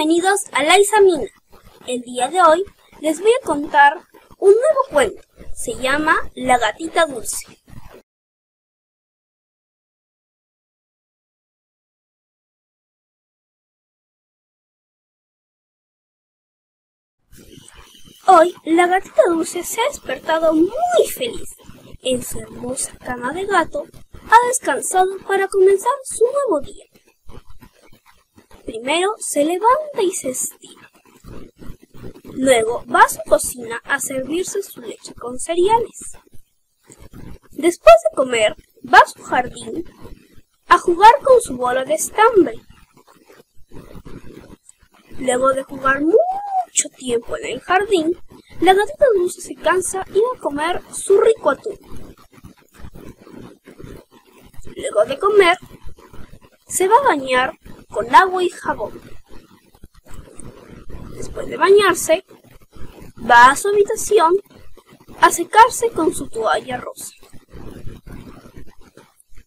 bienvenidos a La Isamina. El día de hoy les voy a contar un nuevo cuento. Se llama La gatita dulce. Hoy la gatita dulce se ha despertado muy feliz. En su hermosa cama de gato ha descansado para comenzar su nuevo día. Primero se levanta y se estira. Luego va a su cocina a servirse su leche con cereales. Después de comer, va a su jardín a jugar con su bola de estambre. Luego de jugar mucho tiempo en el jardín, la gatita dulce se cansa y va a comer su rico atún. Luego de comer, se va a bañar con agua y jabón. Después de bañarse, va a su habitación a secarse con su toalla rosa.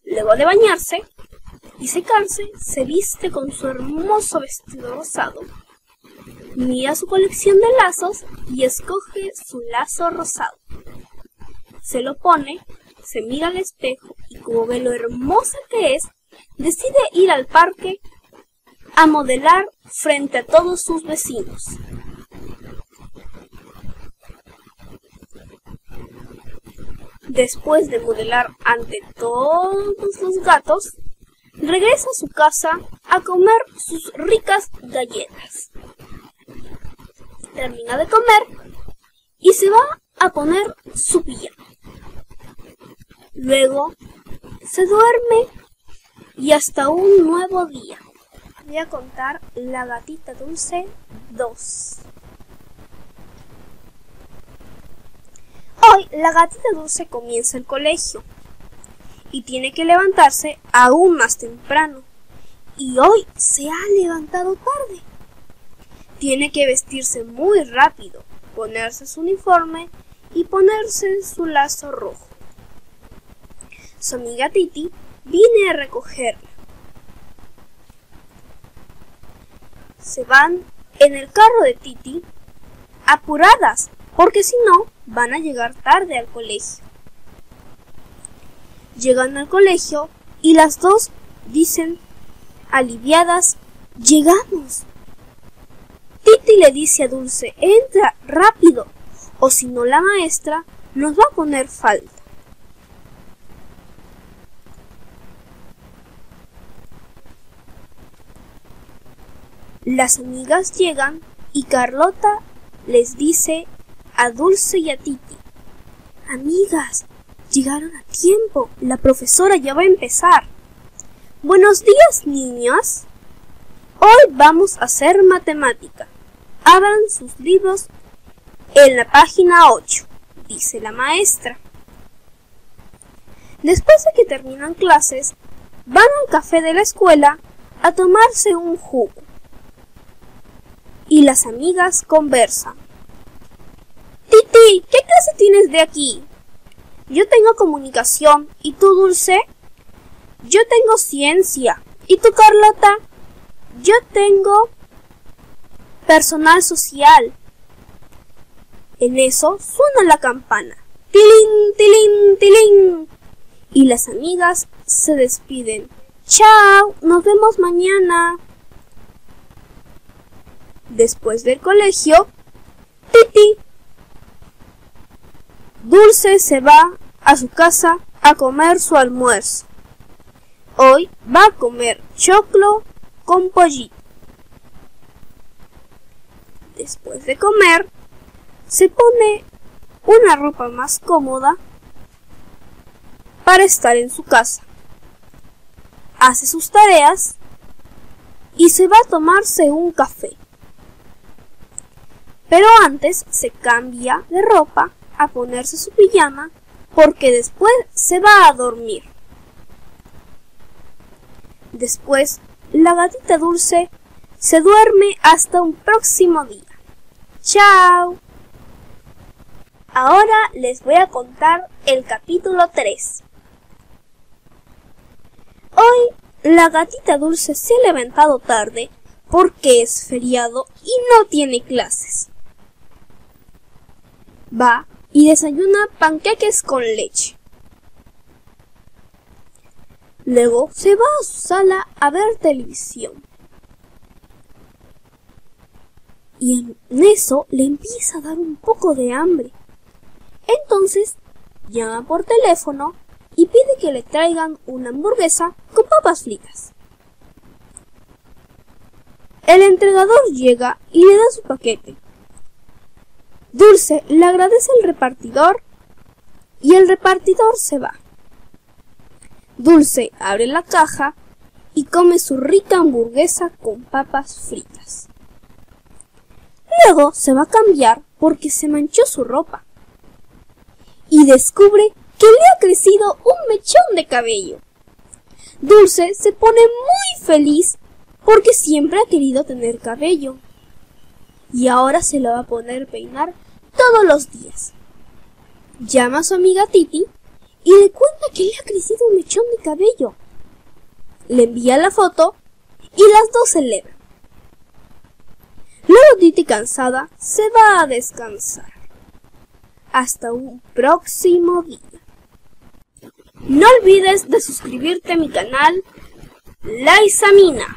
Luego de bañarse y secarse, se viste con su hermoso vestido rosado. Mira su colección de lazos y escoge su lazo rosado. Se lo pone, se mira al espejo y como ve lo hermosa que es, decide ir al parque a modelar frente a todos sus vecinos. Después de modelar ante todos los gatos, regresa a su casa a comer sus ricas galletas. Termina de comer y se va a poner su pijama. Luego se duerme y hasta un nuevo día voy a contar La gatita dulce 2. Hoy la gatita dulce comienza el colegio y tiene que levantarse aún más temprano. Y hoy se ha levantado tarde. Tiene que vestirse muy rápido, ponerse su uniforme y ponerse su lazo rojo. Su amiga Titi viene a recogerla se van en el carro de Titi apuradas, porque si no van a llegar tarde al colegio. Llegan al colegio y las dos dicen aliviadas, llegamos. Titi le dice a Dulce, entra rápido, o si no la maestra nos va a poner falta. Las amigas llegan y Carlota les dice a Dulce y a Titi, Amigas, llegaron a tiempo, la profesora ya va a empezar. Buenos días, niñas. Hoy vamos a hacer matemática. Abran sus libros en la página 8, dice la maestra. Después de que terminan clases, van al café de la escuela a tomarse un jugo y las amigas conversan. Titi, ¿qué clase tienes de aquí? Yo tengo comunicación. ¿Y tú, Dulce? Yo tengo ciencia. ¿Y tú, Carlota? Yo tengo personal social. En eso suena la campana. Tilín, tilín, tilín. Y las amigas se despiden. Chao, nos vemos mañana. Después del colegio, Titi Dulce se va a su casa a comer su almuerzo. Hoy va a comer choclo con pollito. Después de comer, se pone una ropa más cómoda para estar en su casa. Hace sus tareas y se va a tomarse un café. Pero antes se cambia de ropa a ponerse su pijama porque después se va a dormir. Después, la gatita dulce se duerme hasta un próximo día. ¡Chao! Ahora les voy a contar el capítulo 3. Hoy la gatita dulce se ha levantado tarde porque es feriado y no tiene clases. Va y desayuna panqueques con leche. Luego se va a su sala a ver televisión. Y en eso le empieza a dar un poco de hambre. Entonces llama por teléfono y pide que le traigan una hamburguesa con papas fritas. El entregador llega y le da su paquete. Dulce le agradece al repartidor y el repartidor se va. Dulce abre la caja y come su rica hamburguesa con papas fritas. Luego se va a cambiar porque se manchó su ropa y descubre que le ha crecido un mechón de cabello. Dulce se pone muy feliz porque siempre ha querido tener cabello y ahora se lo va a poner peinar todos los días. Llama a su amiga Titi y le cuenta que le ha crecido un mechón de cabello. Le envía la foto y las dos celebran. Luego Titi cansada se va a descansar. Hasta un próximo día. No olvides de suscribirte a mi canal La Isamina.